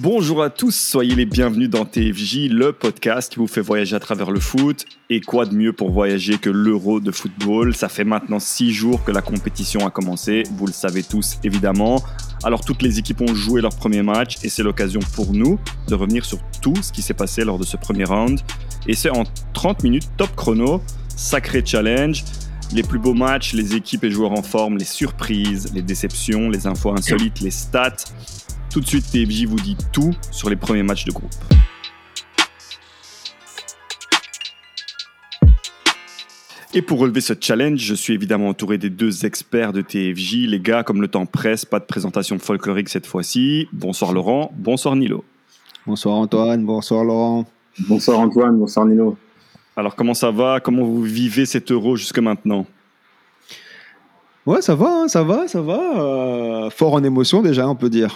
Bonjour à tous, soyez les bienvenus dans TFJ, le podcast qui vous fait voyager à travers le foot. Et quoi de mieux pour voyager que l'Euro de football? Ça fait maintenant six jours que la compétition a commencé, vous le savez tous évidemment. Alors toutes les équipes ont joué leur premier match et c'est l'occasion pour nous de revenir sur tout ce qui s'est passé lors de ce premier round. Et c'est en 30 minutes top chrono, sacré challenge. Les plus beaux matchs, les équipes et joueurs en forme, les surprises, les déceptions, les infos insolites, les stats. Tout de suite, TFJ vous dit tout sur les premiers matchs de groupe. Et pour relever ce challenge, je suis évidemment entouré des deux experts de TFJ. Les gars, comme le temps presse, pas de présentation folklorique cette fois-ci. Bonsoir Laurent, bonsoir Nilo. Bonsoir Antoine, bonsoir Laurent. Bonsoir Antoine, bonsoir Nilo. Alors comment ça va? Comment vous vivez cet euro jusque maintenant? Ouais, ça va, hein, ça va, ça va. Euh, fort en émotion déjà, on peut dire.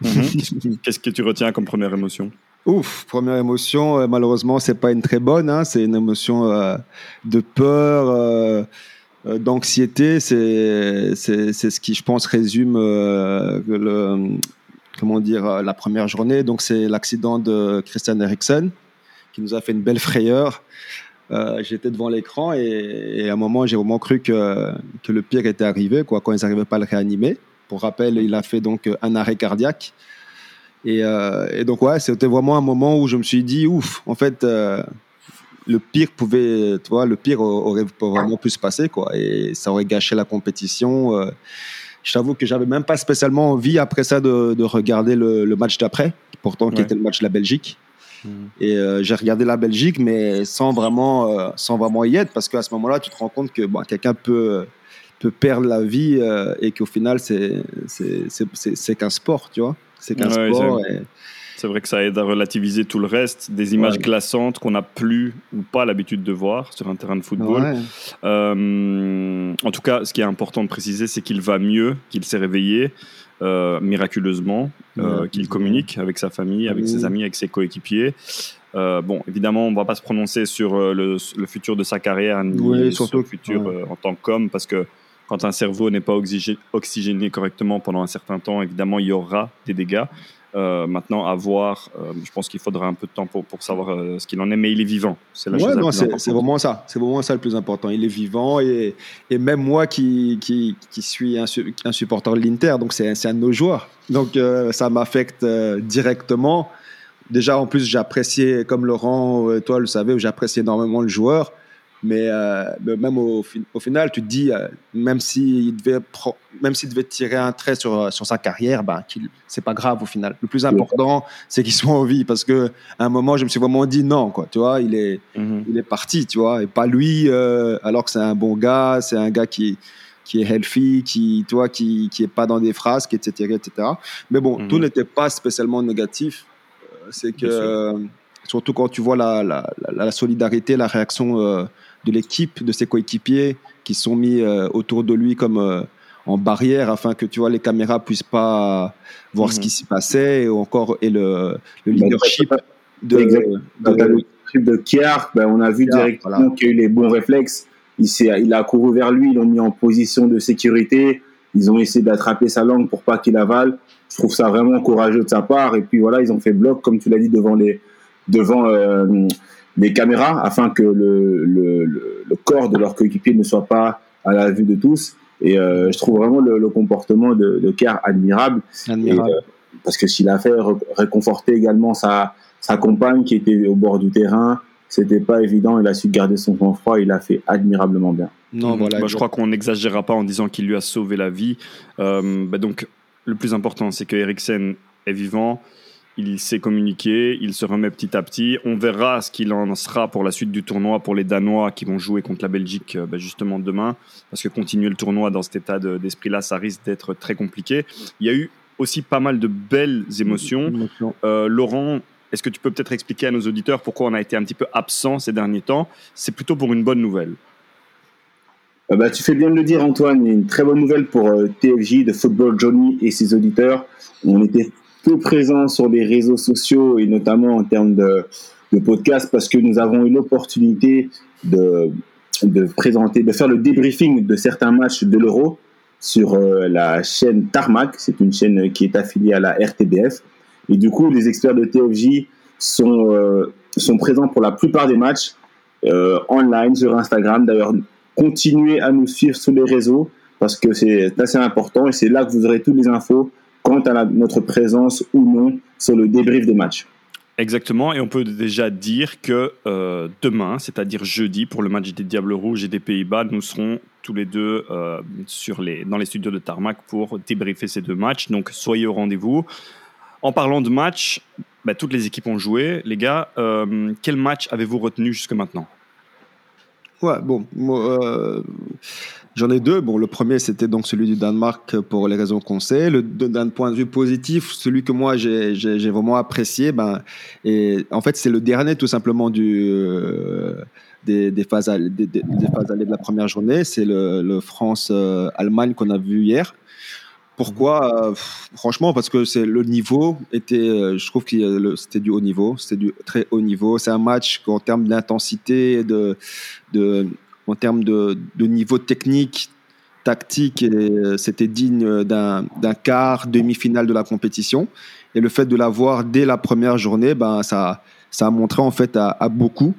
Mhm. Qu'est-ce que tu retiens comme première émotion? Ouf, première émotion, euh, malheureusement, c'est pas une très bonne. Hein, c'est une émotion euh, de peur, euh, euh, d'anxiété. C'est, c'est, c'est ce qui, je pense, résume le, comment dire, la première journée. Donc, c'est l'accident de Christian Eriksen qui nous a fait une belle frayeur. Euh, j'étais devant l'écran et, et à un moment, j'ai vraiment cru que, que le pire était arrivé, quoi, quand ils n'arrivaient pas à le réanimer. Pour rappel, il a fait donc un arrêt cardiaque. Et, euh, et donc, ouais, c'était vraiment un moment où je me suis dit, ouf, en fait, euh, le pire pouvait, tu vois, le pire aurait vraiment pu se passer, quoi. Et ça aurait gâché la compétition. Euh, je t'avoue que j'avais même pas spécialement envie après ça de, de regarder le, le match d'après, pourtant qui Ouais. était le match de la Belgique. Mhm. Et euh, j'ai regardé la Belgique, mais sans vraiment, euh, sans vraiment y être, parce qu'à ce moment-là, tu te rends compte que bon, quelqu'un peut, peut perdre la vie euh, et qu'au final, c'est qu'un sport, tu vois. C'est qu'un Ouais, sport. et- C'est vrai que ça aide à relativiser tout le reste, des images Ouais. glaçantes qu'on n'a plus ou pas l'habitude de voir sur un terrain de football. Ouais. Euh, en tout cas, ce qui est important de préciser, c'est qu'il va mieux, qu'il s'est réveillé euh, miraculeusement, qu'il communique avec sa famille, avec ses amis, avec ses coéquipiers. Euh, bon, évidemment, on ne va pas se prononcer sur euh, le, le futur de sa carrière ni Oui, sur surtout le futur ouais. euh, en tant qu'homme, parce que quand un cerveau n'est pas oxygé- oxygéné correctement pendant un certain temps, évidemment, il y aura des dégâts. Euh, maintenant, à voir, euh, je pense qu'il faudra un peu de temps pour, pour savoir euh, ce qu'il en est, mais il est vivant. C'est la chose Ouais, la non, plus importante. c'est vraiment ça. C'est vraiment ça le plus important. Il est vivant et, et même moi qui, qui, qui suis un, su- un supporter de l'Inter, donc c'est c'est un de nos joueurs. Donc ça m'affecte directement. Déjà, en plus, j'appréciais, comme Laurent, toi le savais, j'appréciais énormément le joueur. Mais, euh, mais même au, fin- au final, tu te dis, euh, même s'il devait, pro- même s'il devait tirer un trait sur, sur sa carrière, ben, qu'il- c'est pas grave au final. Le plus important, c'est qu'il soit en vie. Parce que à un moment, je me suis vraiment dit non, quoi. Tu vois, il est, Mhm. il est parti, tu vois, et pas lui, euh, alors que c'est un bon gars, c'est un gars qui, qui est healthy, qui, tu vois, qui, qui est pas dans des frasques, etc., etc. Mais bon, Mhm. tout n'était pas spécialement négatif. Euh, C'est que, euh, surtout quand tu vois la, la, la, la solidarité, la réaction euh, de l'équipe, de ses coéquipiers, qui sont mis euh, autour de lui comme euh, en barrière afin que tu vois les caméras puissent pas voir ce Mhm. qui s'y passait, et encore et le, le leadership de, de- le de Kiar, ben, on a vu Kiar, directement voilà. qu'il a eu les bons réflexes. Il, s'est- il a couru vers lui, ils l'ont mis en position de sécurité. Ils ont essayé d'attraper sa langue pour pas qu'il avale. Je trouve ça vraiment courageux de sa part. Et puis voilà, ils ont fait bloc, comme tu l'as dit, devant les, devant, euh, les caméras afin que le, le, le, le corps de leur coéquipier ne soit pas à la vue de tous. Et euh, je trouve vraiment le, le comportement de, de Kiar admirable. admirable. Et, euh, parce que s'il a fait réconforter également sa, sa compagne qui était au bord du terrain, c'était pas évident. Il a su garder son sang-froid. Il a fait admirablement bien. non, Mhm. voilà. Bah, je crois qu'on n'exagérera pas en disant qu'il lui a sauvé la vie. Euh, bah, donc, le plus important, c'est que Eriksen est vivant. Il sait communiquer, il se remet petit à petit. On verra ce qu'il en sera pour la suite du tournoi pour les Danois qui vont jouer contre la Belgique euh, bah, justement demain. Parce que continuer le tournoi dans cet état de- d'esprit-là, ça risque d'être très compliqué. Il y a eu aussi pas mal de belles émotions. Émotion. Euh, Laurent, est-ce que tu peux peut-être expliquer à nos auditeurs pourquoi on a été un petit peu absent ces derniers temps? C'est plutôt pour une bonne nouvelle. Euh, bah, tu fais bien de le dire, Antoine. Une très bonne nouvelle pour euh, TFJ, de Football Johnny et ses auditeurs. On était peu présents sur les réseaux sociaux et notamment en termes de, de podcast parce que nous avons eu l'opportunité de, de présenter, de faire le débriefing de certains matchs de l'Euro sur euh, la chaîne Tarmac. C'est une chaîne qui est affiliée à la RTBF. Et du coup, les experts de TFJ sont, sont présents pour la plupart des matchs online sur Instagram. D'ailleurs, continuez à nous suivre sur les réseaux parce que c'est assez important et c'est là que vous aurez toutes les infos quant à notre présence ou non sur le débrief des matchs. Exactement, et on peut déjà dire que euh, demain, c'est-à-dire jeudi, pour le match des Diables Rouges et des Pays-Bas, nous serons tous les deux euh, sur les, dans les studios de Tarmac pour débriefer ces deux matchs. Donc soyez au rendez-vous. En parlant de match, bah, toutes les équipes ont joué. Les gars, euh, quel match avez-vous retenu jusque maintenant? Ouais, bon, J'en ai deux. Bon, le premier, c'était donc celui du Danemark pour les raisons qu'on sait. D'un point de vue positif, celui que moi j'ai vraiment apprécié, ben, et en fait, c'est le dernier tout simplement du, euh, des, des, phases, des, des, phases allées de la première journée. C'est le, le France-Allemagne qu'on a vu hier. Pourquoi? Franchement, parce que c'est le niveau était, euh, je trouve que c'était du haut niveau, c'était du très haut niveau. C'est un match en termes d'intensité, de, de, en termes de, niveau technique, tactique, euh, c'était digne d'un quart, demi-finale de la compétition. Et le fait de l'avoir dès la première journée, ben, ça, a montré en fait à, beaucoup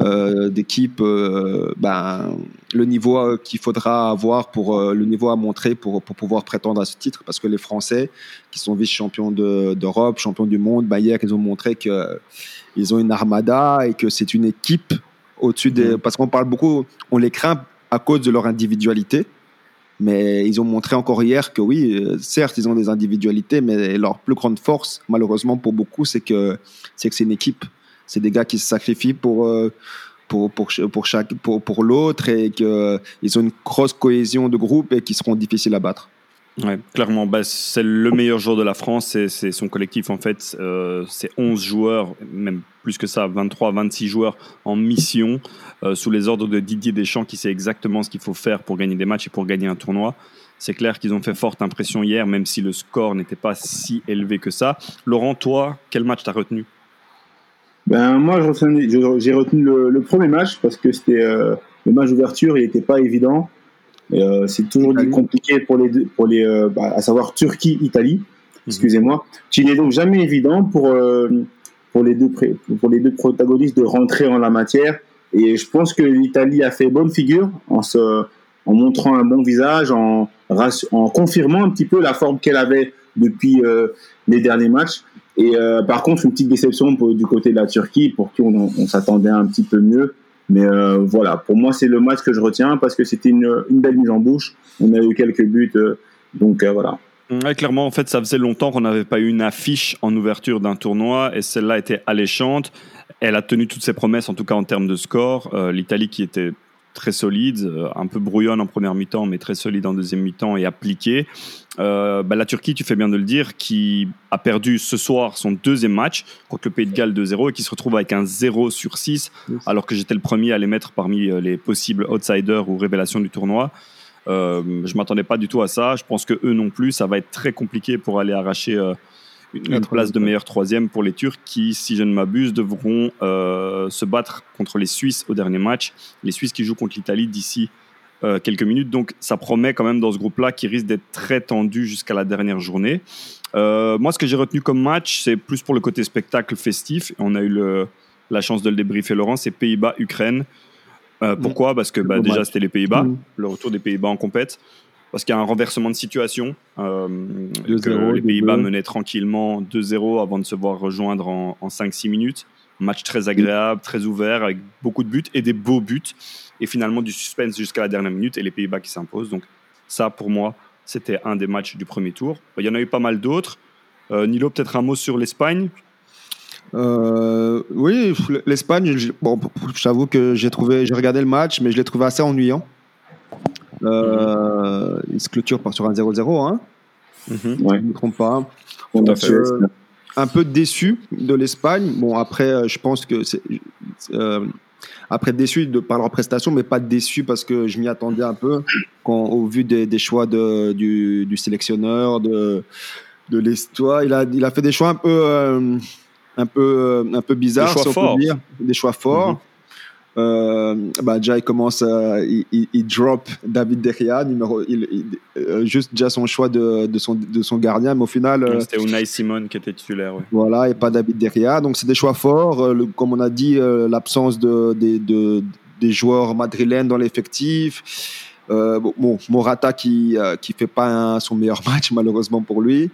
euh, d'équipes euh, ben, le niveau qu'il faudra avoir pour le niveau à montrer pour, pour pouvoir prétendre à ce titre. Parce que les Français, qui sont vice-champions d'Europe, champions du monde, ben, hier, ils ont montré qu'ils ont une armada et que c'est une équipe au-dessus des. Mm. Parce qu'on parle beaucoup, on les craint à cause de leur individualité. Mais ils ont montré encore hier que oui, euh, certes, ils ont des individualités, mais leur plus grande force, malheureusement pour beaucoup, c'est que c'est que c'est une équipe. C'est des gars qui se sacrifient pour euh, pour pour pour chaque pour, pour l'autre et qu'ils ont une grosse cohésion de groupe et qui seront difficiles à battre. Ouais, clairement, bah, c'est le meilleur joueur de la France, c'est son collectif en fait, euh, c'est 11 joueurs, même plus que ça, 23, 26 joueurs en mission, euh, sous les ordres de Didier Deschamps qui sait exactement ce qu'il faut faire pour gagner des matchs et pour gagner un tournoi. C'est clair qu'ils ont fait forte impression hier, même si le score n'était pas si élevé que ça. Laurent, toi, quel match t'as retenu? Ben, Moi, j'ai retenu le, premier match parce que c'était euh, le match d'ouverture, il n'était pas évident. Euh, c'est toujours compliqué pour les deux, pour les, euh, bah, à savoir Turquie, Italie. Mhm. Excusez-moi. Qui n'est donc jamais évident pour euh, pour les deux pour les deux protagonistes de rentrer en la matière. Et je pense que l'Italie a fait bonne figure en se en montrant un bon visage, en, en confirmant un petit peu la forme qu'elle avait depuis les derniers matchs. Et par contre, une petite déception du côté de la Turquie, pour qui on, on s'attendait un petit peu mieux. Mais euh, voilà, pour moi, c'est le match que je retiens parce que c'était une, belle mise en bouche. On a eu quelques buts, euh, donc euh, voilà. clairement, en fait, ça faisait longtemps qu'on n'avait pas eu une affiche en ouverture d'un tournoi et celle-là était alléchante. Elle a tenu toutes ses promesses, en tout cas en termes de score. L'Italie qui était très solide, un peu brouillonne en première mi-temps, mais très solide en deuxième mi-temps et appliqué. Euh, bah, la Turquie, tu fais bien de le dire, qui a perdu ce soir son deuxième match contre le Pays de Galles 2-0 et qui se retrouve avec un 0 sur 6, alors que j'étais le premier à les mettre parmi euh, les possibles outsiders ou révélations du tournoi. Euh, je m'attendais pas du tout à ça. Je pense que eux non plus, ça va être très compliqué pour aller arracher une, place de meilleur troisième pour les Turcs qui, si je ne m'abuse, devront euh, se battre contre les Suisses au dernier match. Les Suisses qui jouent contre l'Italie d'ici euh, quelques minutes. Donc ça promet quand même dans ce groupe-là qui risque d'être très tendu jusqu'à la dernière journée. Euh, moi, ce que j'ai retenu comme match, c'est plus pour le côté spectacle festif. On a eu le, la chance de le débriefer, Laurent, c'est Pays-Bas-Ukraine. pourquoi? Parce que bah, déjà, c'était les Pays-Bas, mmh. le retour des Pays-Bas en compète parce qu'il y a un renversement de situation. Euh, que les Pays-Bas menaient tranquillement 2-0 avant de se voir rejoindre en, 5-6 minutes. match très agréable, très ouvert, avec beaucoup de buts et des beaux buts. Et finalement, du suspense jusqu'à la dernière minute et les Pays-Bas qui s'imposent. Donc, ça, pour moi, c'était un des matchs du premier tour. Il y en a eu pas mal d'autres. Euh, Nilo, peut-être un mot sur l'Espagne? Euh, oui, l'Espagne, bon, j'avoue que j'ai trouvé, j'ai regardé le match, mais je l'ai trouvé assez ennuyant. Euh, il se clôture par sur un 0-0, hein mhm. Je ne me trompe pas. Euh, un peu déçu de l'Espagne. Bon, après, euh, je pense que c'est. après, déçu de, par leur prestation, mais pas déçu parce que je m'y attendais un peu quand, au vu des, choix de, du, du, sélectionneur, de, de l'histoire. Il a, il a fait des choix un peu, un peu, un peu bizarres, des choix forts. Des choix forts. Euh, bah, déjà il commence, il, il, drop David Derria, numéro, il, euh, juste déjà son choix de, de, son, de son gardien, mais au final. Euh, C'était Unai Simon qui était titulaire. Voilà, et pas David Derria. Donc c'est des choix forts. Le, comme on a dit, l'absence de, de, de, des joueurs madrilènes dans l'effectif. bon, Morata qui qui fait pas son meilleur match malheureusement pour lui.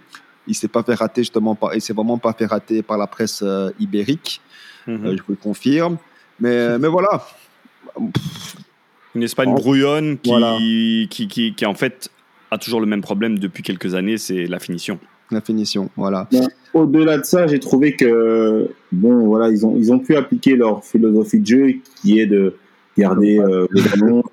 Il s'est pas fait rater justement par, il s'est vraiment pas fait rater par la presse ibérique. Mhm. je vous le confirme. Mais, mais voilà. Une Espagne brouillonne qui, qui, qui, qui, en fait a toujours le même problème depuis quelques années, c'est la finition. La finition, voilà. Au-delà de ça, j'ai trouvé que bon, voilà, ils ont ils ont pu appliquer leur philosophie de jeu qui est de garder euh, le ballon,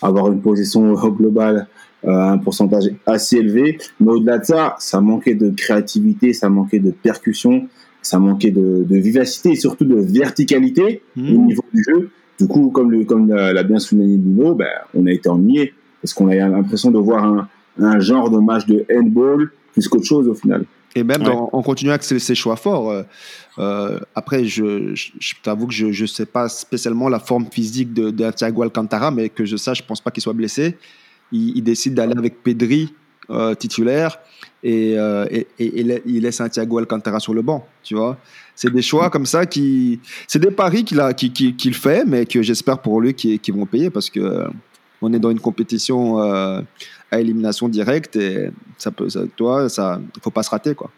avoir une position globale à euh, un pourcentage assez élevé. Mais au-delà de ça, ça manquait de créativité, ça manquait de percussion, ça manquait de, vivacité et surtout de verticalité au hmm. niveau du jeu. Du coup, comme, le, comme l'a bien souligné Bruno, ben, on a été ennuyé parce qu'on a l'impression de voir un, un, genre de match de handball plus qu'autre chose au final. Et même en continuant avec ces, choix forts. Euh, euh, après, je, je, t'avoue que je ne sais pas spécialement la forme physique de, de Thiago Alcantara, mais que je sache, je ne pense pas qu'il soit blessé. Il, il décide d'aller avec Pedri euh, titulaire et, euh, et, il laisse Santiago Alcantara sur le banc, tu vois. C'est des choix comme ça qui, c'est des paris qu'il a, qu'il qui, fait, mais que j'espère pour lui qu'ils vont payer parce que euh, on est dans une compétition à élimination directe et ça peut, ça, toi, ça, faut pas se rater, quoi.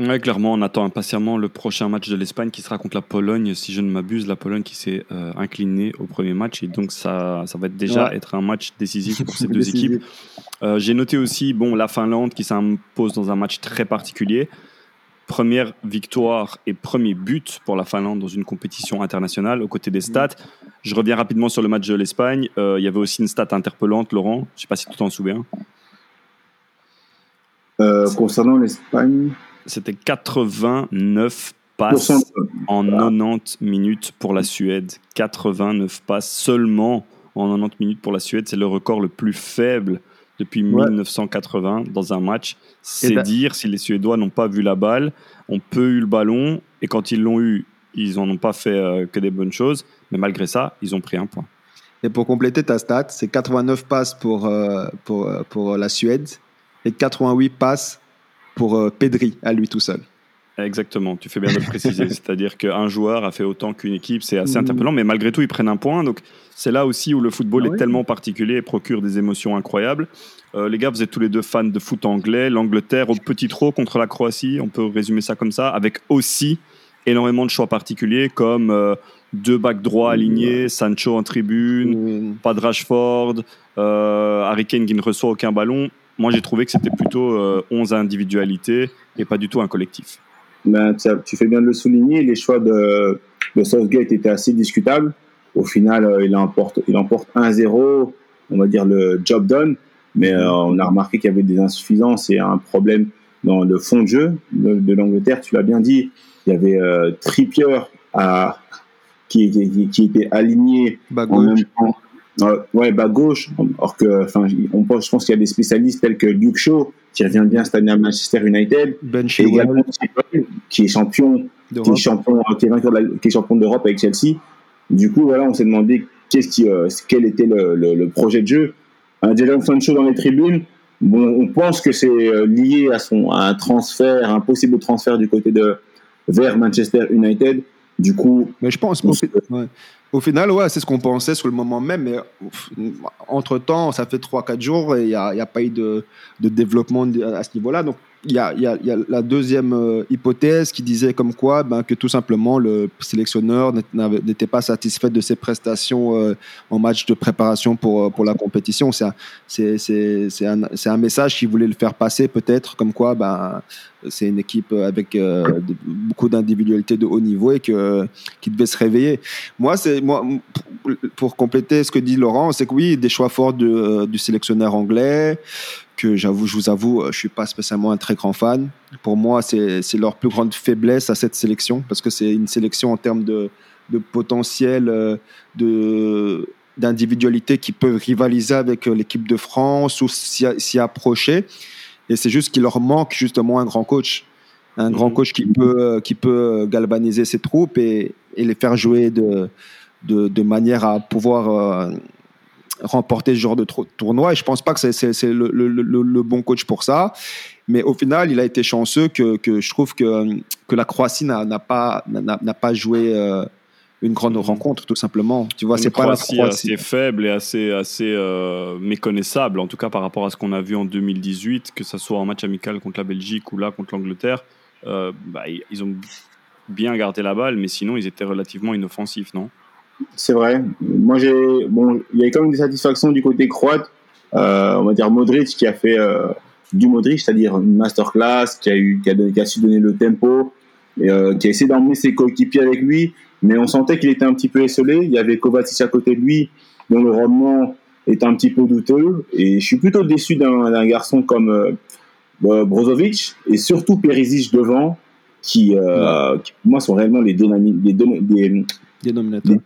Ouais, clairement, on attend impatiemment le prochain match de l'Espagne qui sera contre la Pologne. Si je ne m'abuse, la Pologne qui s'est euh, inclinée au premier match et donc ça, ça va déjà être un match décisif pour ces deux équipes. Euh, j'ai noté aussi, bon, la Finlande qui s'impose dans un match très particulier. Première victoire et premier but pour la Finlande dans une compétition internationale aux côtés des stats. Je reviens rapidement sur le match de l'Espagne. Euh, il y avait aussi une stat interpellante, Laurent. Je ne sais pas si tu t'en souviens. concernant l'Espagne c'était 89 passes en 90 minutes pour la Suède. 89 passes seulement en 90 minutes pour la Suède. C'est le record le plus faible depuis 1980 dans un match. C'est dire si les Suédois n'ont pas vu la balle, ont peu eu le ballon, et quand ils l'ont eu, ils n'en ont pas fait euh, que des bonnes choses. Mais malgré ça, ils ont pris un point. Et pour compléter ta stat, c'est 89 passes pour, euh, pour, euh, pour la Suède et 88 passes pour euh, Pedri à lui tout seul. Exactement, tu fais bien de le préciser. C'est-à-dire qu'un joueur a fait autant qu'une équipe, c'est assez interpellant, mais malgré tout, ils prennent un point. Donc, c'est là aussi où le football ah est tellement particulier et procure des émotions incroyables. Euh, les gars, vous êtes tous les deux fans de foot anglais. L'Angleterre au petit trot contre la Croatie, on peut résumer ça comme ça, avec aussi énormément de choix particuliers comme euh, deux backs droits alignés, Sancho en tribune, pas de Rashford, Harry Kane qui ne reçoit aucun ballon moi j'ai trouvé que c'était plutôt 11 euh, individualités et pas du tout un collectif. Ben, tu fais bien de le souligner, les choix de, de Southgate étaient assez discutables. Au final, euh, il emporte, il emporte 1-0, on va dire le job done, mais euh, on a remarqué qu'il y avait des insuffisances et un problème dans le fond de jeu de, l'Angleterre. Tu l'as bien dit, il y avait Trippier à, qui, qui, qui, était aligné en même temps euh, ouais, bas gauche. Or que, enfin, on pense, je pense qu'il y a des spécialistes tels que Luke Shaw, qui revient bien cette année à Manchester United, ben et également qui est champion, qui est champion, qui est vainqueur qui est champion d'Europe avec Chelsea. Du coup, voilà, on s'est demandé qu'est-ce qui, euh, quel était le, le, projet de jeu. Un Jadon Sancho dans les tribunes. Bon, on pense que c'est euh, lié à son à un transfert, un possible transfert du côté de vers Manchester United. Du coup, mais je pense, ouais. Au final, ouais, c'est ce qu'on pensait sur le moment même, mais entre-temps, ça fait 3-4 jours et il n'y a, pas eu de, développement à ce niveau-là. Il y a, y, y a, la deuxième euh, hypothèse qui disait comme quoi ben, que tout simplement le sélectionneur n'était pas satisfait de ses prestations euh, en match de préparation pour, euh, pour la compétition. C'est un, un, un, message qu'il voulait le faire passer peut-être comme quoi ben, c'est une équipe avec beaucoup d'individualité de haut niveau et que, qui devait se réveiller. Moi, moi, pour compléter ce que dit Laurent, c'est que oui, des choix forts de, du sélectionneur anglais que j'avoue, je vous avoue, euh, je suis pas spécialement un très grand fan. Pour moi, c'est leur plus grande faiblesse à cette sélection parce que c'est une sélection en termes de, de potentiel, euh, de d'individualité qui peuvent rivaliser avec euh, l'équipe de France ou s'y approcher. Et c'est juste qu'il leur manque justement un grand coach, un grand mhm. coach qui peut qui peut galvaniser ses troupes et, et les faire jouer de de, de manière à pouvoir remporter ce genre de tournoi. Et je pense pas que c'est le, le, le, bon coach pour ça. Mais au final, il a été chanceux que, que je trouve que, que la Croatie n'a pas, n'a pas joué euh, une grande rencontre, tout simplement. Tu vois, c'est pas la Croatie. assez faible et assez, assez euh, méconnaissable, en tout cas par rapport à ce qu'on a vu en 2018, que ce soit en match amical contre la Belgique ou là contre l'Angleterre. Euh, bah, ils ont bien gardé la balle, mais sinon, ils étaient relativement inoffensifs, non? C'est vrai. Moi, j'ai bon, il y a quand même des satisfactions du côté croate. Euh, on va dire Modric qui a fait euh, du Modric, c'est-à-dire une masterclass, qui a eu, qui a, qui a su donner le tempo, et, euh, qui a essayé d'emmener ses coéquipiers avec lui. Mais on sentait qu'il était un petit peu esselé. Il y avait Kovacic à côté de lui, dont le rendement est un petit peu douteux. Et je suis plutôt déçu d'un garçon comme euh, Brozovic et surtout Perisic devant, qui, qui, pour moi sont réellement les, des, des, Dénominateur.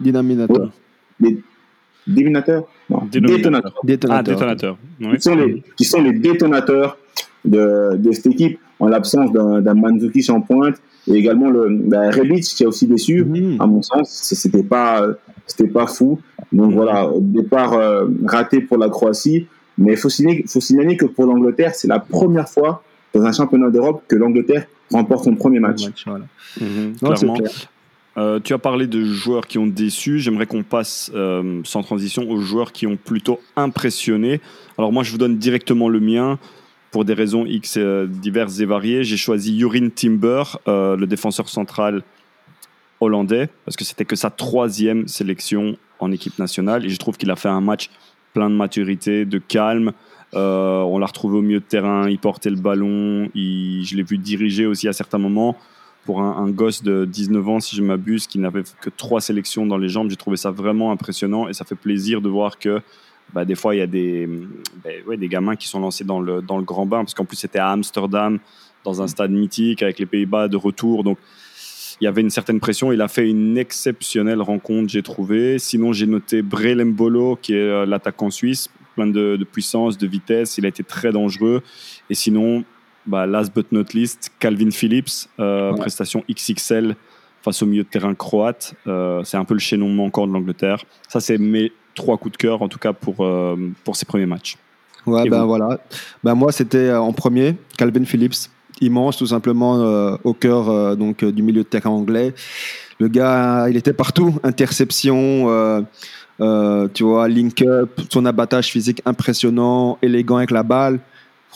Dénominateur. Des déminateurs Non. Détonateurs. Ah, détonateurs. Qui, sont les, qui sont les détonateurs de, de cette équipe, en l'absence d'un Mandzukic en pointe, et également le bah, Rebic qui a aussi déçu, mhm. à mon sens. C'était pas, c'était pas fou. Donc voilà, départ euh, raté pour la Croatie. Mais il faut, faut signaler que pour l'Angleterre, c'est la première fois dans un championnat d'Europe que l'Angleterre remporte son premier match. match voilà. Mhm, clairement. Euh, tu as parlé de joueurs qui ont déçu. J'aimerais qu'on passe euh, sans transition aux joueurs qui ont plutôt impressionné. Alors moi, je vous donne directement le mien pour des raisons X euh, diverses et variées. J'ai choisi Jurin Timber, le défenseur central hollandais, parce que c'était que sa troisième sélection en équipe nationale. Et je trouve qu'il a fait un match plein de maturité, de calme. on l'a retrouvé au milieu de terrain, il portait le ballon, je l'ai vu diriger aussi à certains moments pour un, gosse de 19 ans, si je m'abuse, qui n'avait que trois sélections dans les jambes. J'ai trouvé ça vraiment impressionnant et ça fait plaisir de voir que bah, des fois, il y a des, des gamins qui sont lancés dans le, grand bain, parce qu'en plus, c'était à Amsterdam, dans un stade mythique, avec les Pays-Bas de retour. Donc, il y avait une certaine pression. Il a fait une exceptionnelle rencontre, j'ai trouvé. Sinon, j'ai noté Brelem Bolo, qui est euh, l'attaquant suisse, plein de, puissance, de vitesse. Il a été très dangereux. Et sinon, bah, last but not least, Calvin Phillips, euh, prestation XXL face au milieu de terrain croate. Euh, c'est un peu le chaînon manquant de l'Angleterre. Ça, c'est mes trois coups de cœur, en tout cas pour, euh, pour ces premiers matchs. Ouais, ben voilà. Ben moi, c'était en premier, Calvin Phillips, immense, tout simplement au cœur donc, du milieu de terrain anglais. Le gars, il était partout, interception. tu vois, link-up, son abattage physique impressionnant, élégant avec la balle.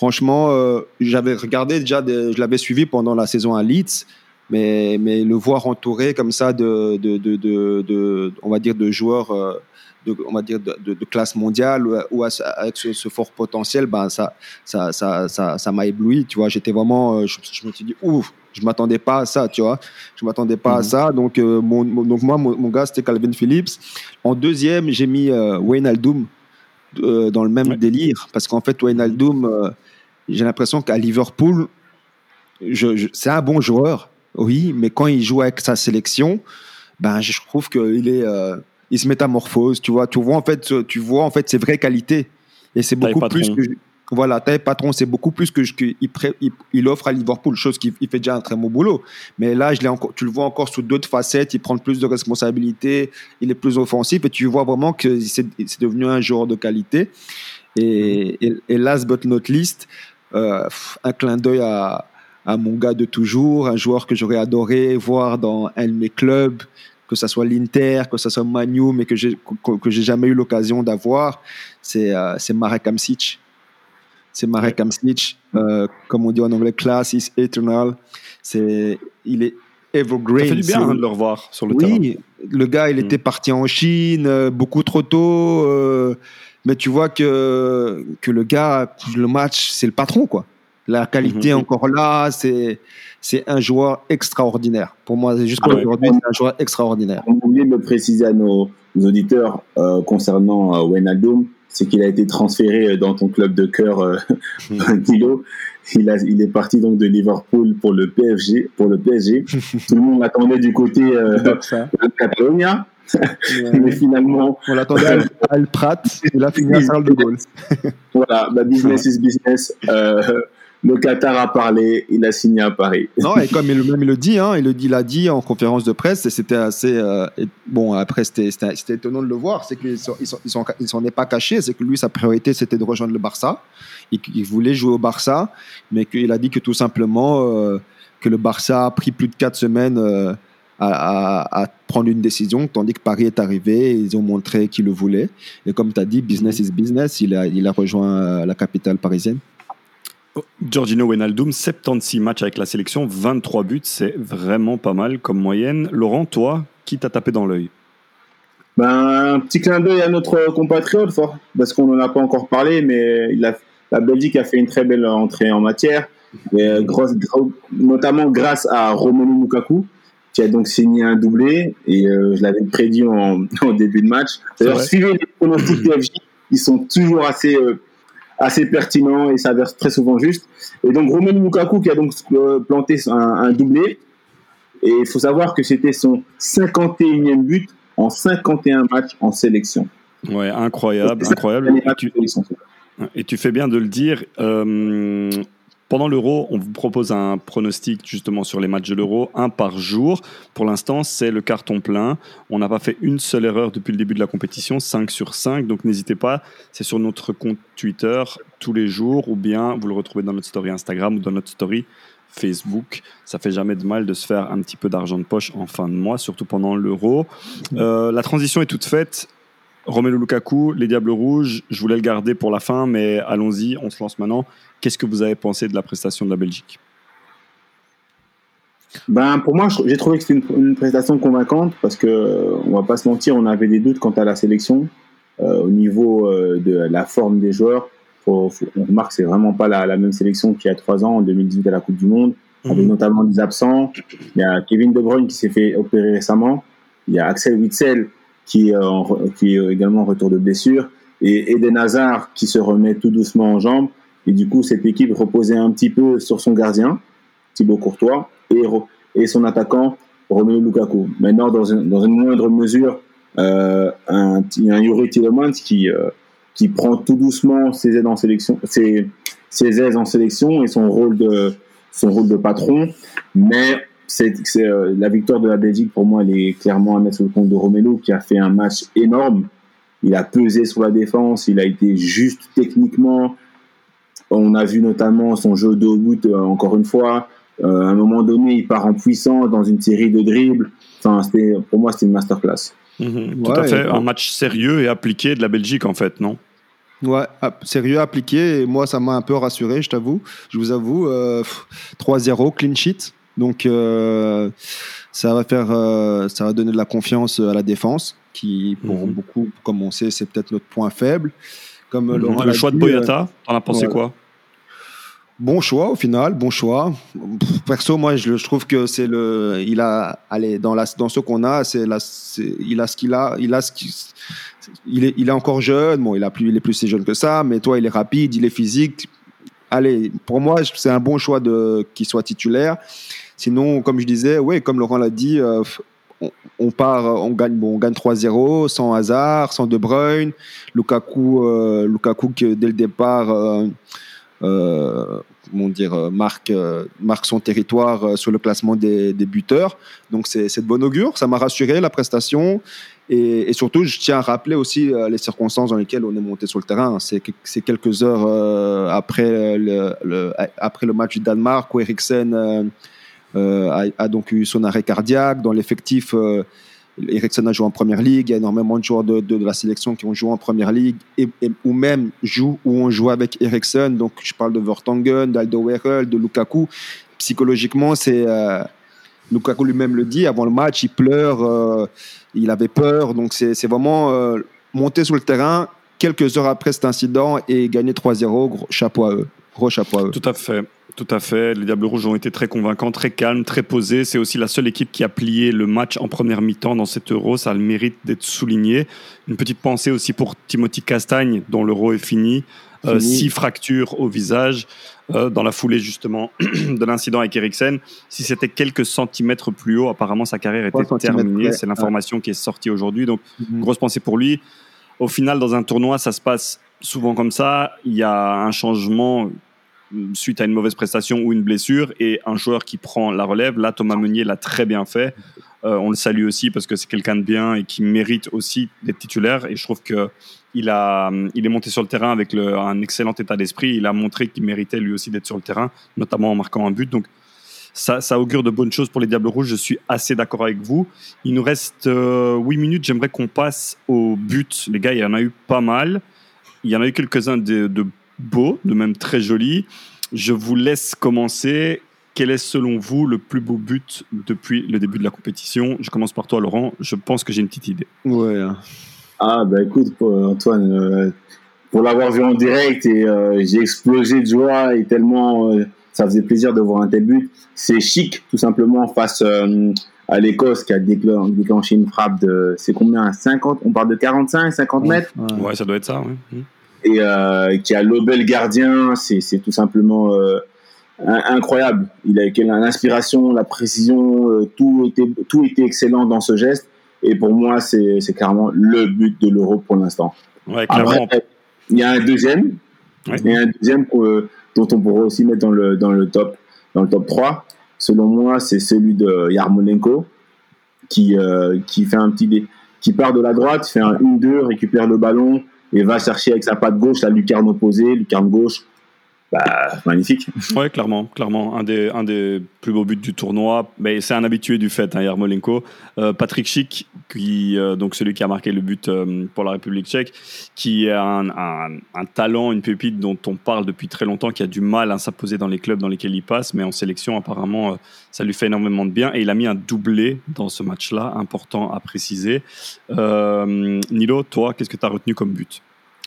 Franchement, euh, j'avais regardé déjà, je l'avais suivi pendant la saison à Leeds, mais, mais le voir entouré comme ça de, de, de, de on va dire, de joueurs euh, de, on va dire de, classe mondiale ou, avec ce, fort potentiel, ben ça, ça, ça, ça, ça m'a ébloui. Tu vois, j'étais vraiment, euh, je, me suis dit, ouf, je m'attendais pas à ça, tu vois. Je m'attendais pas à mhm. ça. Donc, mon, donc moi, mon, gars, c'était Calvin Phillips. En deuxième, j'ai mis Wayne Aldoum dans le même délire, parce qu'en fait, Wayne Aldoum j'ai l'impression qu'à Liverpool, je, c'est un bon joueur, oui, mais quand il joue avec sa sélection, ben, je trouve qu'il est, euh, il se métamorphose, tu vois. Tu vois en fait, tu vois en fait ses vraies qualités, et c'est beaucoup plus que voilà, taille patron, c'est beaucoup plus que qu'il il, il, offre à Liverpool, chose qu'il fait déjà un très bon boulot. Mais là, je encore, tu le vois encore sous d'autres facettes. Il prend plus de responsabilités, il est plus offensif, et tu vois vraiment que c'est devenu un joueur de qualité. Et, et, et, last but not least, euh, un clin d'œil à, à, mon gars de toujours, un joueur que j'aurais adoré voir dans un de mes clubs, que ce soit l'Inter, que ce soit Manu, mais que j'ai que, j'ai jamais eu l'occasion d'avoir, c'est euh, Marek Hamsic. C'est Marek Hamsic, euh, comme on dit en anglais, class is eternal. C'est il est evergreen. Ça fait du bien hein, de le revoir sur le terrain. Oui, le gars, il mm. était parti en Chine euh, beaucoup trop tôt. Euh, mais tu vois que, que le gars, le match, c'est le patron, quoi. La qualité est mhm. encore là, c'est, c'est un joueur extraordinaire. Pour moi, jusqu'à ah aujourd'hui, c'est un joueur extraordinaire. On oublie de le préciser à nos, auditeurs euh, concernant euh, Wijnaldum, c'est qu'il a été transféré euh, dans ton club de cœur, euh, mhm. Il, a, il est parti donc de Liverpool pour le PSG. Pour le PSG. Tout le monde l'attendait du côté euh, de Catalogne. mais finalement. On l'attendait à Al Prat, il a fini à Charles de Gaulle. voilà, bah, business is business. Euh, le Qatar a parlé, il a signé à Paris. Non, et comme il, même il le dit, hein, il, le, il a dit en conférence de presse, et c'était assez. Euh, bon, après, c'était étonnant de le voir, c'est qu'il ne s'en est pas caché, c'est que lui, sa priorité, c'était de rejoindre le Barça. Il, voulait jouer au Barça, mais qu'il a dit que tout simplement, euh, que le Barça a pris plus de quatre semaines. Euh, à, prendre une décision, tandis que Paris est arrivé, ils ont montré qu'ils le voulaient. Et comme tu as dit, business is business, il a, il a rejoint la capitale parisienne. Giorgino Wijnaldum, 76 matchs avec la sélection, 23 buts, c'est vraiment pas mal comme moyenne. Laurent, toi, qui t'a tapé dans l'œil? Ben, Un petit clin d'œil à notre compatriote, parce qu'on n'en a pas encore parlé, mais il a, la Belgique a fait une très belle entrée en matière, et, grosse, notamment grâce à Romelu Lukaku, qui a donc signé un doublé, et euh, je l'avais prédit en, début de match. D'ailleurs, suivez les pronostics FJ, ils sont toujours assez... Euh, assez pertinent et s'avère très souvent juste. Et donc Romelu Lukaku qui a donc euh, planté un, doublé. Et il faut savoir que c'était son 51e but en 51 matchs en sélection. Ouais, incroyable, incroyable. Et tu, fais bien de le dire. Euh, pendant l'Euro, on vous propose un pronostic justement sur les matchs de l'Euro, un par jour. Pour l'instant, c'est le carton plein. On n'a pas fait une seule erreur depuis le début de la compétition, 5 sur 5. Donc n'hésitez pas, c'est sur notre compte Twitter tous les jours ou bien vous le retrouvez dans notre story Instagram ou dans notre story Facebook. Ça fait jamais de mal de se faire un petit peu d'argent de poche en fin de mois, surtout pendant l'Euro. Euh, la transition est toute faite. Romelu Lukaku, les Diables Rouges, je voulais le garder pour la fin, mais allons-y, on se lance maintenant. Qu'est-ce que vous avez pensé de la prestation de la Belgique? Ben, pour moi, j'ai trouvé que c'était une, prestation convaincante parce que, on va pas se mentir, on avait des doutes quant à la sélection euh, au niveau euh, de la forme des joueurs. on remarque que c'est vraiment pas la, même sélection qu'il y a trois ans, en 2018 à la Coupe du Monde, avec mhm. notamment des absents. Il y a Kevin De Bruyne qui s'est fait opérer récemment. Il y a Axel Witzel qui, qui est également en retour de blessure et Eden Hazard qui se remet tout doucement en jambes. Et du coup, cette équipe reposait un petit peu sur son gardien, Thibaut Courtois, et, et son attaquant, Romelu Lukaku. Maintenant, dans, dans une moindre mesure, euh, un, un Yuri Tillemans qui, euh, qui prend tout doucement ses aides en sélection, ses, ses aides en sélection et son rôle de, son rôle de patron. Mais c'est, euh, la victoire de la Belgique, pour moi, elle est clairement à mettre sur le compte de Romelu, qui a fait un match énorme. Il a pesé sur la défense, il a été juste techniquement, on a vu notamment son jeu de but, euh, encore une fois. Euh, à un moment donné, il part en puissance dans une série de dribbles. Enfin, pour moi, c'était une masterclass. Mhm. tout à fait. Un match sérieux et appliqué de la Belgique, en fait, non? Ouais, sérieux, appliqué. Et moi, ça m'a un peu rassuré, je t'avoue. Je vous avoue, 3-0, euh, clean sheet. Donc, ça va faire, ça va donner de la confiance à la défense, qui pour mhm. beaucoup, comme on sait, c'est peut-être notre point faible. Comme mhm. le choix de Boyata, t'en as pensé quoi? Bon choix au final, bon choix. Perso, moi, je, trouve que c'est le, il a, allez, dans la, dans ce qu'on a, c'est la, il a ce qu'il a, il a ce il est, il est encore jeune. Bon, il a plus, il est plus si jeune que ça, mais toi, il est rapide, il est physique. Allez, pour moi, c'est un bon choix de qu'il soit titulaire. Sinon, comme je disais, oui, comme Laurent l'a dit, euh, on, part, on gagne, bon, on gagne 3-0 sans hasard, sans De Bruyne. Lukaku, euh, Lukaku dès le départ. Euh, euh, comment dire, euh, marque, euh, marque son territoire sur le classement des, buteurs. Donc c'est de bon augure, ça m'a rassuré la prestation. Et, surtout, je tiens à rappeler aussi les circonstances dans lesquelles on est monté sur le terrain. C'est quelques heures après, le, après le match du Danemark où Eriksen a, a, donc eu son arrêt cardiaque. Dans l'effectif, Ericsson a joué en première ligue, il y a énormément de joueurs de, de, la sélection qui ont joué en première ligue et, ou même jouent ou ont joué avec Ericsson. Donc je parle de Vertonghen, d'Aldo Werel, de Lukaku. Psychologiquement, c'est euh, Lukaku lui-même le dit avant le match, il pleure, euh, il avait peur. Donc c'est vraiment euh, monter sur le terrain quelques heures après cet incident et gagner 3-0. chapeau à eux. Gros chapeau à eux. Tout à fait. Tout à fait. Les Diables Rouges ont été très convaincants, très calmes, très posés. C'est aussi la seule équipe qui a plié le match en première mi-temps dans cet Euro. Ça a le mérite d'être souligné. Une petite pensée aussi pour Timothy Castagne, dont l'Euro est fini. Euh, six fractures au visage euh, dans la foulée justement de l'incident avec Eriksen. Si c'était quelques centimètres plus haut, apparemment sa carrière était terminée. C'est l'information qui est sortie aujourd'hui. Donc, mhm. grosse pensée pour lui. Au final, dans un tournoi, ça se passe souvent comme ça. Il y a un changement suite à une mauvaise prestation ou une blessure et un joueur qui prend la relève. Là, Thomas Meunier l'a très bien fait. Euh, on le salue aussi parce que c'est quelqu'un de bien et qui mérite aussi d'être titulaire. Et je trouve que il, a, il est monté sur le terrain avec un excellent état d'esprit. Il a montré qu'il méritait lui aussi d'être sur le terrain, notamment en marquant un but. Donc, ça, augure de bonnes choses pour les Diables Rouges. Je suis assez d'accord avec vous. Il nous reste euh, 8 minutes. J'aimerais qu'on passe au but. Les gars, il y en a eu pas mal. Il y en a eu quelques-uns de beaux, de même très jolis. Je vous laisse commencer. Quel est selon vous le plus beau but depuis le début de la compétition? Je commence par toi, Laurent. Je pense que j'ai une petite idée. Ouais. Ah, bah écoute, Antoine, euh, pour l'avoir vu en direct, et euh, j'ai explosé de joie et tellement euh, ça faisait plaisir de voir un tel but. C'est chic, tout simplement, face euh, à l'Écosse qui a déclenché une frappe de. C'est combien? 50 On parle de 45, 50 mètres? Ouais, ouais ça doit être ça, ouais. Et euh, qui a lobé le gardien. C'est tout simplement incroyable. Il a eu l'inspiration, la précision, tout, était, tout était excellent dans ce geste. Et pour moi, c'est clairement le but de l'Euro pour l'instant. Ouais, il y a un deuxième. Ouais. Il y a un deuxième dont on pourrait aussi mettre dans le, dans le, top, dans le top 3. Selon moi, c'est celui de Yarmolenko qui, euh, qui fait un petit qui part de la droite, fait un 1-2, récupère le ballon et va chercher avec sa patte gauche la lucarne opposée, lucarne gauche. Bah, magnifique. Ouais, clairement, clairement. Un des, un des plus beaux buts du tournoi. Mais c'est un habitué du fait, hein, Yarmolenko. Euh, Patrick Schick, qui, euh, donc celui qui a marqué le but euh, pour la République tchèque, qui a un, un, un, talent, une pépite dont on parle depuis très longtemps, qui a du mal à s'imposer dans les clubs dans lesquels il passe, mais en sélection, apparemment, ça lui fait énormément de bien. Et il a mis un doublé dans ce match-là, important à préciser. Nilo, toi, qu'est-ce que tu as retenu comme but?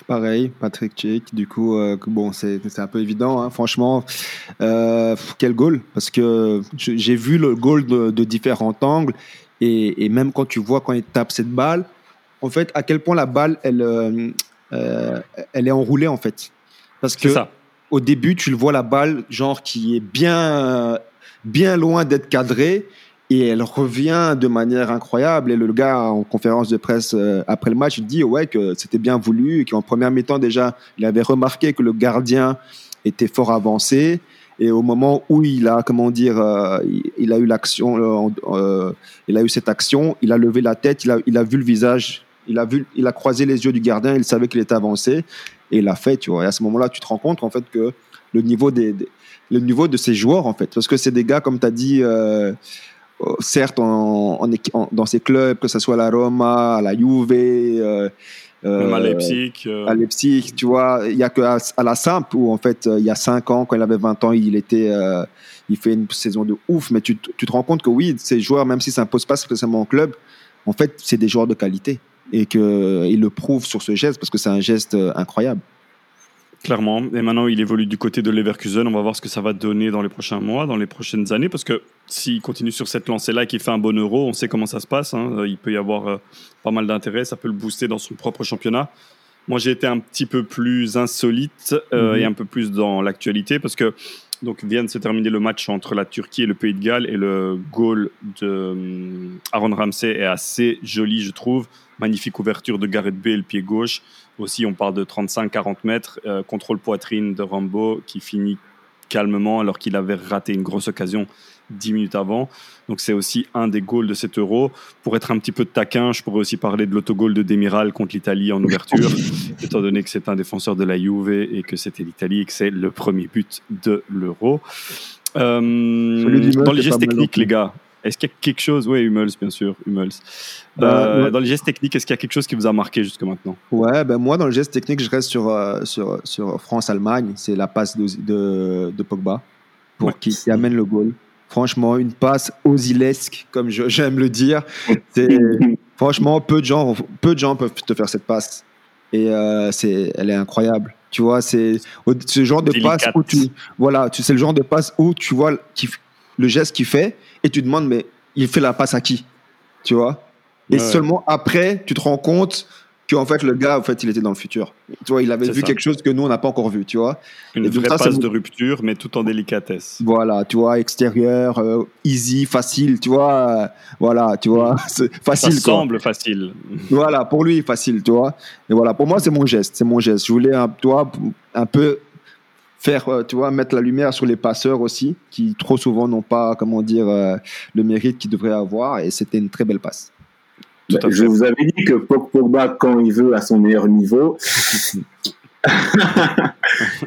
Pareil, Patrick Chick. Du coup, euh, bon, c'est un peu évident. Hein. Franchement, euh, quel goal Parce que j'ai vu le goal de, de différents angles. Et, et, même quand tu vois quand il tape cette balle, en fait, à quel point la balle, elle, euh, elle est enroulée, en fait. Parce que ça. au début, tu le vois la balle, genre, qui est bien, bien loin d'être cadrée et elle revient de manière incroyable. Et le gars, en conférence de presse euh, après le match, il dit ouais, que c'était bien voulu, qu'en première mi-temps, déjà, il avait remarqué que le gardien était fort avancé. Et au moment où il a, comment dire, euh, il, a eu l'action, euh, il a eu cette action, il a levé la tête, il a, vu le visage, il a, vu, il a croisé les yeux du gardien, il savait qu'il était avancé, et il l'a fait, tu vois. Et à ce moment-là, tu te rends compte, en fait, que le niveau, des le niveau de ces joueurs, en fait, parce que c'est des gars, comme tu as dit, certes dans ces clubs, que ce soit la Roma, la Juve, euh, euh, à Leipzig, euh... à Leipzig, tu vois, il y a que à, à, la simple où en fait il y a 5 ans, quand il avait 20 ans, il était, euh, il fait une saison de ouf, mais tu, tu te rends compte que oui, ces joueurs, même si ça impose pas spécialement en club, en fait, c'est des joueurs de qualité et qu'il le prouve sur ce geste parce que c'est un geste incroyable. Clairement. Et maintenant, il évolue du côté de Leverkusen. On va voir ce que ça va donner dans les prochains mois, dans les prochaines années. Parce que s'il continue sur cette lancée-là et qu'il fait un bon euro, on sait comment ça se passe. Hein. Il peut y avoir euh, pas mal d'intérêt. Ça peut le booster dans son propre championnat. Moi, j'ai été un petit peu plus insolite euh, mm -hmm. et un peu plus dans l'actualité parce que donc vient de se terminer le match entre la Turquie et le Pays de Galles et le goal de um, Aaron Ramsey est assez joli, je trouve. Magnifique ouverture de Gareth Bale, pied gauche. Aussi, on parle de 35-40 mètres. Euh, contrôle poitrine de Rambo qui finit calmement alors qu'il avait raté une grosse occasion 10 minutes avant. Donc c'est aussi un des goals de cet euro. Pour être un petit peu taquin, je pourrais aussi parler de l'autogol de Demiral contre l'Italie en ouverture, étant donné que c'est un défenseur de la Juve et que c'était l'Italie et que c'est le premier but de l'euro. Euh, dans les gestes techniques, les gars, est-ce qu'il y a quelque chose, oui, Hummels, bien sûr, Hummels. Bah, euh, ouais. Dans les gestes techniques, est-ce qu'il y a quelque chose qui vous a marqué jusque maintenant? Ouais, ben moi, dans le geste technique, je reste sur, euh, sur, sur France-Allemagne. C'est la passe de, de, de Pogba pour ouais. qui, qui, amène le goal. Franchement, une passe osilesque, comme j'aime le dire. franchement, peu de, gens, peu de gens peuvent te faire cette passe. Et euh, c'est, elle est incroyable. Tu vois, c'est ce genre de Délicate. passe où tu, voilà, tu c'est le genre de passe où tu vois qui, le geste qu'il fait et tu demandes, mais il fait la passe à qui Tu vois? Et ouais, seulement après, tu te rends compte qu'en fait, le gars, en fait, il était dans le futur. Tu vois, il avait vu ça. quelque chose que nous, on n'a pas encore vu, tu vois? Une et vraie ça, passe de rupture, mais tout en délicatesse. Voilà, tu vois, extérieur, euh, easy, facile, tu vois. Euh, voilà, tu vois, c'est facile. Ça quoi. semble facile. Voilà, pour lui, facile, tu vois. Et voilà, pour moi, c'est mon geste, c'est mon geste. Je voulais, un, toi, un peu faire, euh, tu vois, mettre la lumière sur les passeurs aussi, qui trop souvent n'ont pas, comment dire, euh, le mérite qu'ils devraient avoir. Et c'était une très belle passe. Bah, je vous avais dit que Pogba, quand il veut, à son meilleur niveau.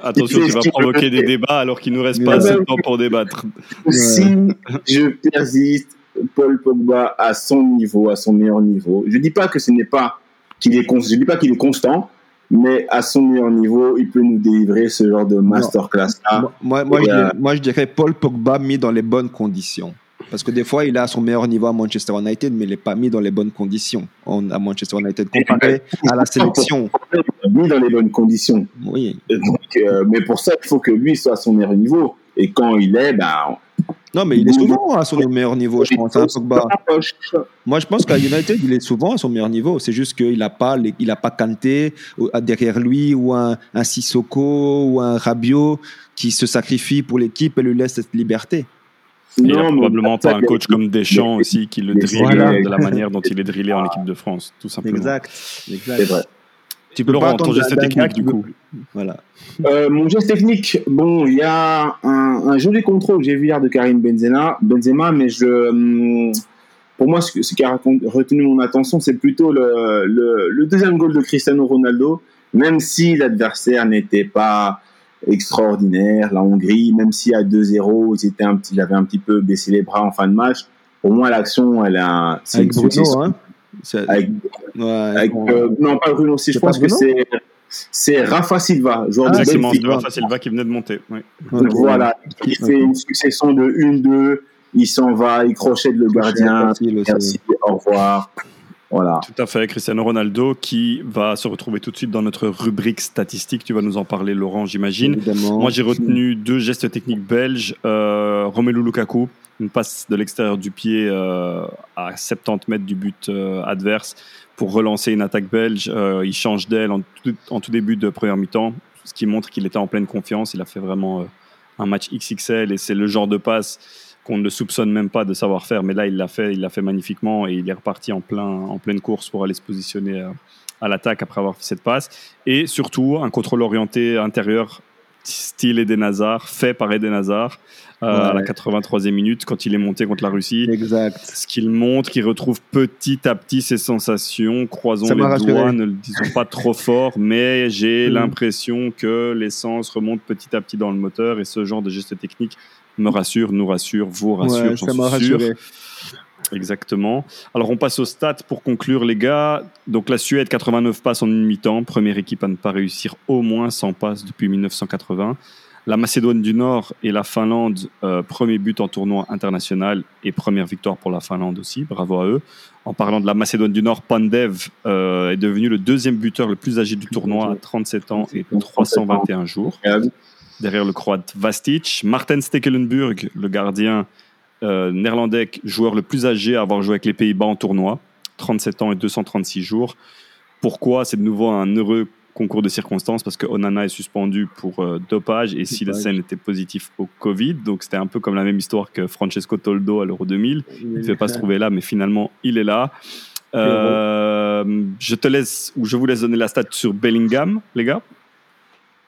Attention, tu vas provoquer des débats alors qu'il ne nous reste pas assez de temps pour débattre. Si je persiste, Paul Pogba à son niveau, à son meilleur niveau. Je dis pas que ce n'est pas qu'il est je dis pas qu'il est constant, mais à son meilleur niveau, il peut nous délivrer ce genre de masterclass Moi, moi, euh, moi, je dirais Paul Pogba mis dans les bonnes conditions. Parce que des fois, il est à son meilleur niveau à Manchester United, mais il n'est pas mis dans les bonnes conditions à Manchester United comparé à la sélection. Mis dans les bonnes conditions. Oui. Euh, mais pour ça, il faut que lui soit à son meilleur niveau. Et quand il est, ben, non, mais il est souvent à son meilleur niveau, je pense. Hein, Moi, je pense qu'à United, il est souvent à son meilleur niveau. C'est juste qu'il n'a pas, il a pas Kanté derrière lui ou un, un Sissoko ou un Rabiot qui se sacrifie pour l'équipe et lui laisse cette liberté. Il n'y a probablement pas un coach comme Deschamps aussi qui le drille de la manière dont il est drillé en équipe de France, tout simplement. Exact. exact. C'est vrai. Tu peux Laurent, ton geste technique, du coup. Voilà. Euh, mon geste technique, bon, il y a un, joli contrôle j'ai vu hier de Karim Benzema, Benzema mais je, hum, pour moi, ce, qui a retenu mon attention, c'est plutôt le, le, deuxième goal de Cristiano Ronaldo, même si l'adversaire n'était pas extraordinaire, la Hongrie, même si à 2-0, ils étaient un petit, un petit peu baissé les bras en fin de match. Pour moi, l'action, elle a, c'est avec Bruno, hein avec, avec euh, non, pas Bruno aussi, je pense que c'est c'est Rafa Silva, joueur ah, de Benfica. Rafa Silva qui venait de monter. Oui. Voilà, il fait une succession de 1-2, il s'en va, il crochette le gardien, merci, au revoir. Voilà. Tout à fait, Cristiano Ronaldo qui va se retrouver tout de suite dans notre rubrique statistique. Tu vas nous en parler, Laurent, j'imagine. Moi, j'ai retenu deux gestes techniques belges. Euh, Romelu Lukaku, une passe de l'extérieur du pied euh, à 70 mètres du but euh, adverse pour relancer une attaque belge. Euh, il change d'aile en, tout début de première mi-temps, ce qui montre qu'il était en pleine confiance. Il a fait vraiment un match XXL et c'est le genre de passe qu'on ne soupçonne même pas de savoir faire, mais là il l'a fait, il l'a fait magnifiquement et il est reparti en, plein, en pleine course pour aller se positionner euh, à, l'attaque après avoir fait cette passe. Et surtout un contrôle orienté intérieur style Eden Hazard, fait par Eden Hazard euh, à la 83e minute quand il est monté contre la Russie. Exact. Ce qu'il montre, qu'il retrouve petit à petit ses sensations. Croisons les doigts, ne le disons pas trop fort, mais j'ai mm. l'impression que l'essence remonte petit à petit dans le moteur et ce genre de geste technique me rassure, nous rassure, vous rassure, ouais, ça m'a rassuré. Exactement. Alors on passe au stats pour conclure les gars. Donc la Suède 89 passes en une mi-temps, première équipe à ne pas réussir au moins 100 passes depuis 1980. La Macédoine du Nord et la Finlande, euh, premier but en tournoi international et première victoire pour la Finlande aussi, bravo à eux. En parlant de la Macédoine du Nord, Pandev euh, est devenu le deuxième buteur le plus âgé du tournoi à 37 ans et 321 jours derrière le croate Vastic. Martin Stekelenburg, le gardien euh, néerlandais, joueur le plus âgé à avoir joué avec les Pays-Bas en tournoi, 37 ans et 236 jours. Pourquoi C'est de nouveau un heureux concours de circonstances? Parce que Onana est suspendu pour euh, dopage et si le scène était positif au Covid. Donc c'était un peu comme la même histoire que Francesco Toldo à l'Euro 2000. Il ne devait pas se trouver là, mais finalement il est là. Euh, je te laisse ou je vous laisse donner la stat sur Bellingham, les gars.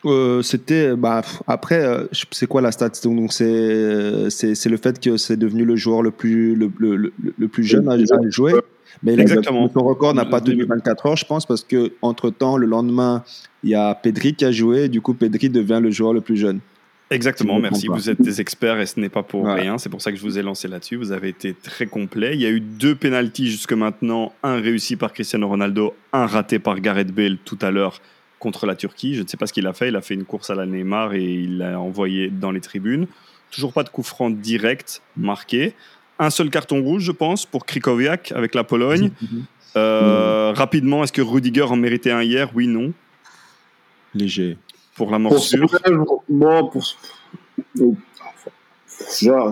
Euh, c'était bah, après euh, c'est quoi la stat? Donc c'est c'est le fait que c'est devenu le joueur le plus le, le, le, plus jeune à, jouer mais Exactement. son record n'a pas tenu 24 heures je pense parce que entre temps le lendemain il y a Pedri qui a joué et du coup Pedri devient le joueur le plus jeune Exactement, merci. Vous êtes des experts et ce n'est pas pour rien. C'est pour ça que je vous ai lancé là-dessus. Vous avez été très complet. Il y a eu deux pénalties jusque maintenant. Un réussi par Cristiano Ronaldo, un raté par Gareth Bale tout à l'heure contre la Turquie. Je ne sais pas ce qu'il a fait. Il a fait une course à la Neymar et il l'a envoyé dans les tribunes. Toujours pas de coup franc direct marqué. Un seul carton rouge, je pense, pour Krikoviak avec la Pologne. Mhm. Euh, rapidement, est-ce que Rudiger en méritait un hier? Oui, non. Léger. Pour la morsure Bon, pour...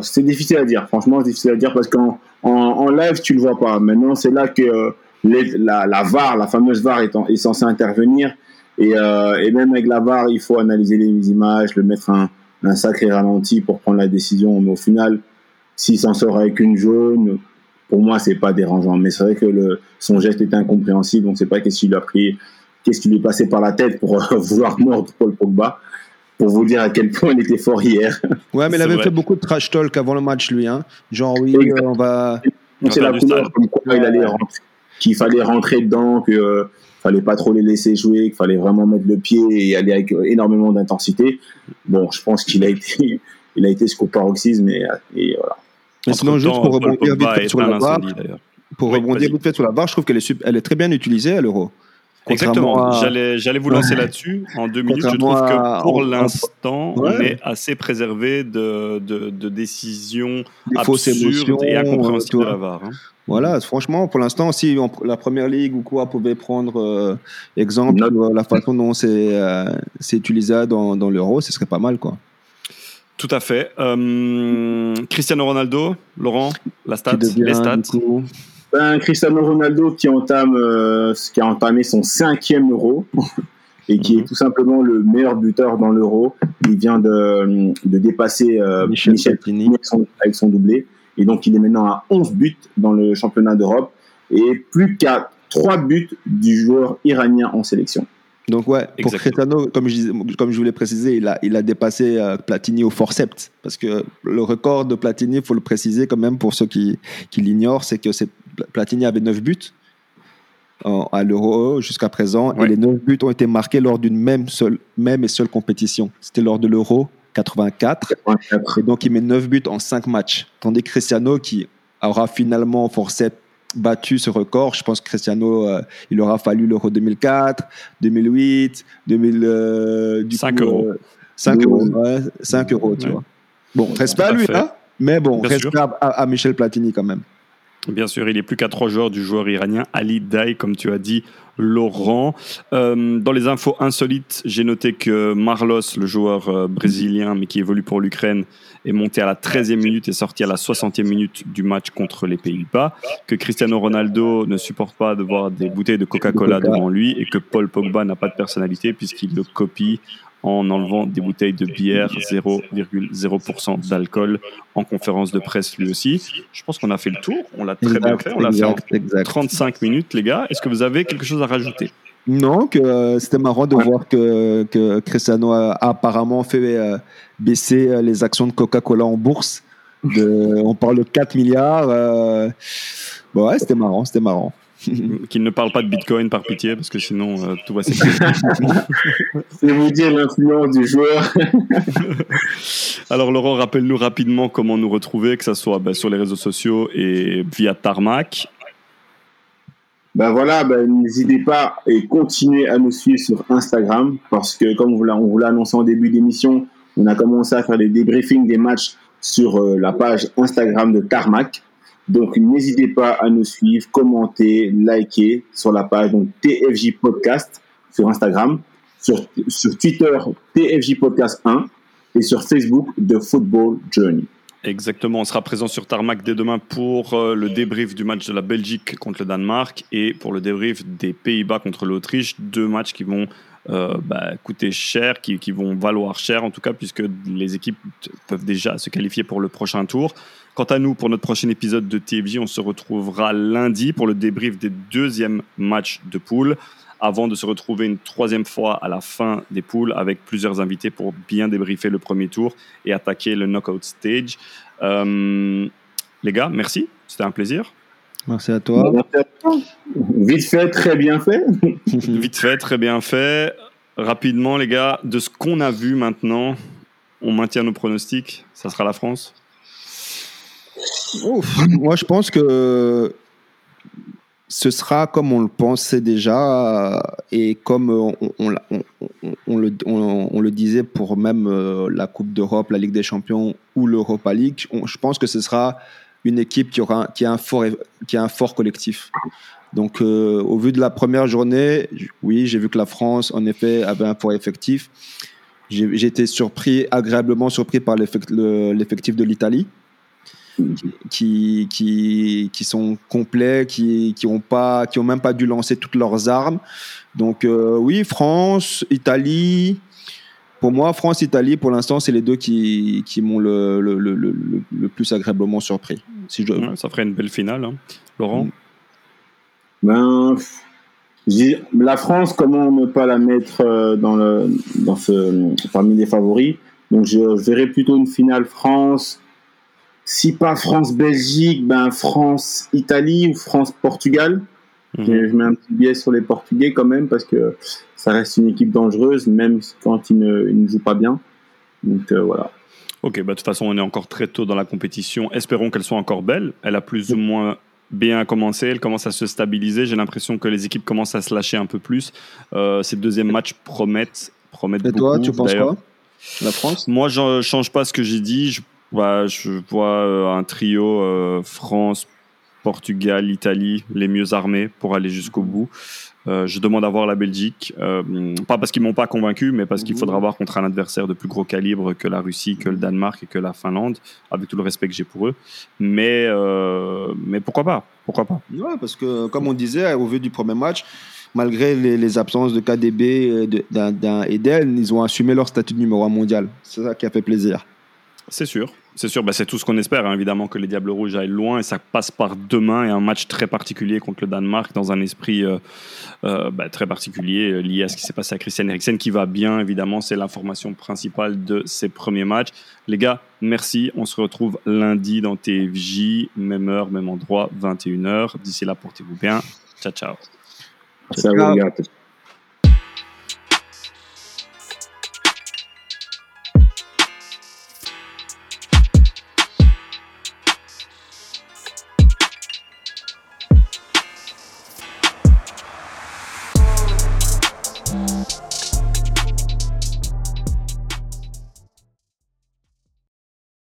c'est difficile à dire. Franchement, c'est difficile à dire parce qu'en en, live, tu le vois pas. Maintenant, c'est là que la, la, VAR, la fameuse VAR, est, est censée intervenir et, euh, et, même avec la VAR, il faut analyser les images, le mettre un, un sacré ralenti pour prendre la décision. Mais au final, s'il s'en sort avec une jaune, pour moi, c'est pas dérangeant. Mais c'est vrai que le, son geste était incompréhensible. On ne sait pas qu'est-ce qu'il a pris, qu'est-ce qui lui est passé par la tête pour euh, vouloir mordre Paul Pogba. pour vous dire à quel point il était fort hier. Ouais, mais il avait vrai. fait beaucoup de trash talk avant le match, lui. Hein. Genre, oui, euh, on va. C'est la couleur comme quoi il allait rentrer- qu'il fallait rentrer dedans, que euh, fallait pas trop les laisser jouer, qu'il fallait vraiment mettre le pied et aller avec énormément d'intensité. Bon, je pense qu'il a été, il a été jusqu'au paroxysme et, et voilà. Mais sinon, juste pour rebondir vite fait sur la barre, pour Oui, rebondir vite fait sur la barre, je trouve qu'elle est, elle est très bien utilisée à l'euro. Exactement. À- J'allais, j'allais vous lancer là-dessus. En deux minutes, je trouve à- que pour en- l'instant, on est assez préservé de, de, de décisions Des fausses absurdes émotions, et euh, incompréhensibles de vois. la VAR. hein. Voilà, franchement, pour l'instant, si on- la première ligue ou quoi pouvait prendre euh, exemple Note. euh, la façon dont c'est euh, c'est utilisé dans, dans l'euro, ce serait pas mal, quoi. Tout à fait. Euh, Cristiano Ronaldo, Laurent, la stat, les stats. Ben, Cristiano Ronaldo qui entame, euh, qui a entamé son cinquième euro et qui Mhm. est tout simplement le meilleur buteur dans l'euro. Il vient de, de dépasser euh, Michel, Michel Platini. avec son, avec son doublé. Et donc, il est maintenant à 11 buts dans le championnat d'Europe et plus qu'à 3 buts du joueur iranien en sélection. Donc ouais, pour. Cristiano, comme je, disais- comme je voulais préciser, il a, il a dépassé euh, Platini au forceps. Parce que le record de Platini, il faut le préciser quand même pour ceux qui, qui l'ignorent, c'est que c'est- Platini avait 9 buts à l'Euro jusqu'à présent. Ouais. Et les 9 buts ont été marqués lors d'une même, seule, même et seule compétition. C'était lors de l'Euro 84. 84. Et donc, il met 9 buts en 5 matchs. Tandis que Cristiano, qui aura finalement forcé battu ce record, je pense que Cristiano, euh, il aura fallu l'Euro 2004, 2008, 2000, euh, du 5 coup, euros. euh, 5 euros, ouais, 5 euros, tu Ouais. vois. Bon, respect Tout à lui, hein, mais bon, Bien à Michel Platini quand même. Bien sûr, il est plus qu'à trois joueurs du joueur iranien Ali Daei, comme tu as dit, Laurent. Euh, dans les infos insolites, j'ai noté que Marlos, le joueur euh, brésilien, mais qui évolue pour l'Ukraine, est monté à la 13e minute et sorti à la 60e minute du match contre les Pays-Bas. Que Cristiano Ronaldo ne supporte pas de voir des bouteilles de Coca-Cola Coca. devant lui et que Paul Pogba n'a pas de personnalité puisqu'il le copie en enlevant des bouteilles de bière 0,0% d'alcool en conférence de presse lui aussi. Je pense qu'on a fait le tour, on l'a très bien fait, on l'a fait en exact, exact. 35 minutes les gars. Est-ce que vous avez quelque chose à rajouter? Non, que euh, c'était marrant de voir que, que Cristiano a, a apparemment fait euh, baisser euh, les actions de Coca-Cola en bourse. De, on parle de 4 milliards. euh, bon, ouais, c'était marrant, c'était marrant. Qu'il ne parle pas de Bitcoin par pitié parce que sinon euh, tout va s'écrouler. C'est vous dire l'influence du joueur. Alors Laurent, rappelle-nous rapidement comment nous retrouver, que ce soit bah, sur les réseaux sociaux et via Tarmac. Ben voilà, ben n'hésitez pas et continuez à nous suivre sur Instagram parce que comme on vous l'a- annoncé en début d'émission, on a commencé à faire des débriefings des matchs sur euh, la page Instagram de Tarmac. Donc n'hésitez pas à nous suivre, commenter, liker sur la page TFJ Podcast sur Instagram, sur, Twitter TFJ Podcast 1 et sur Facebook The Football Journey. Exactement, on sera présent sur Tarmac dès demain pour euh, le débrief du match de la Belgique contre le Danemark et pour le débrief des Pays-Bas contre l'Autriche. Deux matchs qui vont euh, bah, coûter cher, qui, vont valoir cher en tout cas, puisque les équipes peuvent déjà se qualifier pour le prochain tour. Quant à nous, pour notre prochain épisode de TFJ, on se retrouvera lundi pour le débrief des deuxièmes matchs de poule, avant de se retrouver une troisième fois à la fin des poules avec plusieurs invités pour bien débriefer le premier tour et attaquer le knockout stage. Euh, les gars, merci, c'était un plaisir. Merci à toi. Vite fait, très bien fait. Vite fait, très bien fait. Rapidement, les gars, de ce qu'on a vu maintenant, on maintient nos pronostics. Ça sera la France. Moi, je pense que ce sera comme on le pensait déjà et comme on, le, disait pour même euh, la Coupe d'Europe, la Ligue des Champions ou l'Europa League. Je pense que ce sera une équipe qui, aura, qui, a, un fort, qui a un fort collectif. Donc, euh, au vu de la première journée, oui, j'ai vu que la France, en effet, avait un fort effectif. J'ai été surpris, agréablement surpris par l'effect- le- l'effectif de l'Italie qui, qui, qui sont complets, qui qui ont pas, qui ont même pas dû lancer toutes leurs armes. Donc euh, oui, France, Italie. Pour moi, France, Italie, pour l'instant, c'est les deux qui, qui m'ont le, le, le, le, le plus agréablement surpris. Si je dois- Ouais, ça ferait une belle finale. hein. Laurent Mm. Ben, La France, comment ne pas la mettre euh, dans le, dans ce, parmi les favoris? Donc je verrais plutôt une finale France. Si pas France-Belgique, ben France-Italie ou France-Portugal. Mhm. Je mets un petit biais sur les Portugais quand même parce que ça reste une équipe dangereuse, même quand ils ne, ils ne jouent pas bien. Donc euh, voilà. Ok, bah, de toute façon, on est encore très tôt dans la compétition. Espérons qu'elle soit encore belle. Elle a plus ou moins bien commencé, elle commence à se stabiliser. J'ai l'impression que les équipes commencent à se lâcher un peu plus. Euh, ces deuxièmes matchs promettent, promettent Et toi, tu penses quoi? La France? Moi, je ne change pas ce que j'ai dit. Je, je vois euh, un trio euh, France, Portugal, Italie, les mieux armés pour aller jusqu'au bout. Euh, je demande à voir la Belgique, euh, pas parce qu'ils m'ont pas convaincu, mais parce qu'il mhm. faudra voir contre un adversaire de plus gros calibre que la Russie, que le Danemark et que la Finlande, avec tout le respect que j'ai pour eux. Mais, euh, mais pourquoi pas Pourquoi pas Ouais, parce que comme on disait au vu du premier match, malgré les, absences de KDB et d'Eden, ils ont assumé leur statut de numéro un mondial. C'est ça qui a fait plaisir. C'est sûr. C'est sûr, bah, c'est tout ce qu'on espère, hein, évidemment, que les Diables Rouges aillent loin et ça passe par demain et un match très particulier contre le Danemark dans un esprit euh, euh, bah, très particulier euh, lié à ce qui s'est passé à Christian Eriksen qui va bien, évidemment, c'est l'information principale de ses premiers matchs. Les gars, merci, on se retrouve lundi dans TFJ, même heure, même endroit, 21h. D'ici là, portez-vous bien. Ciao. ciao.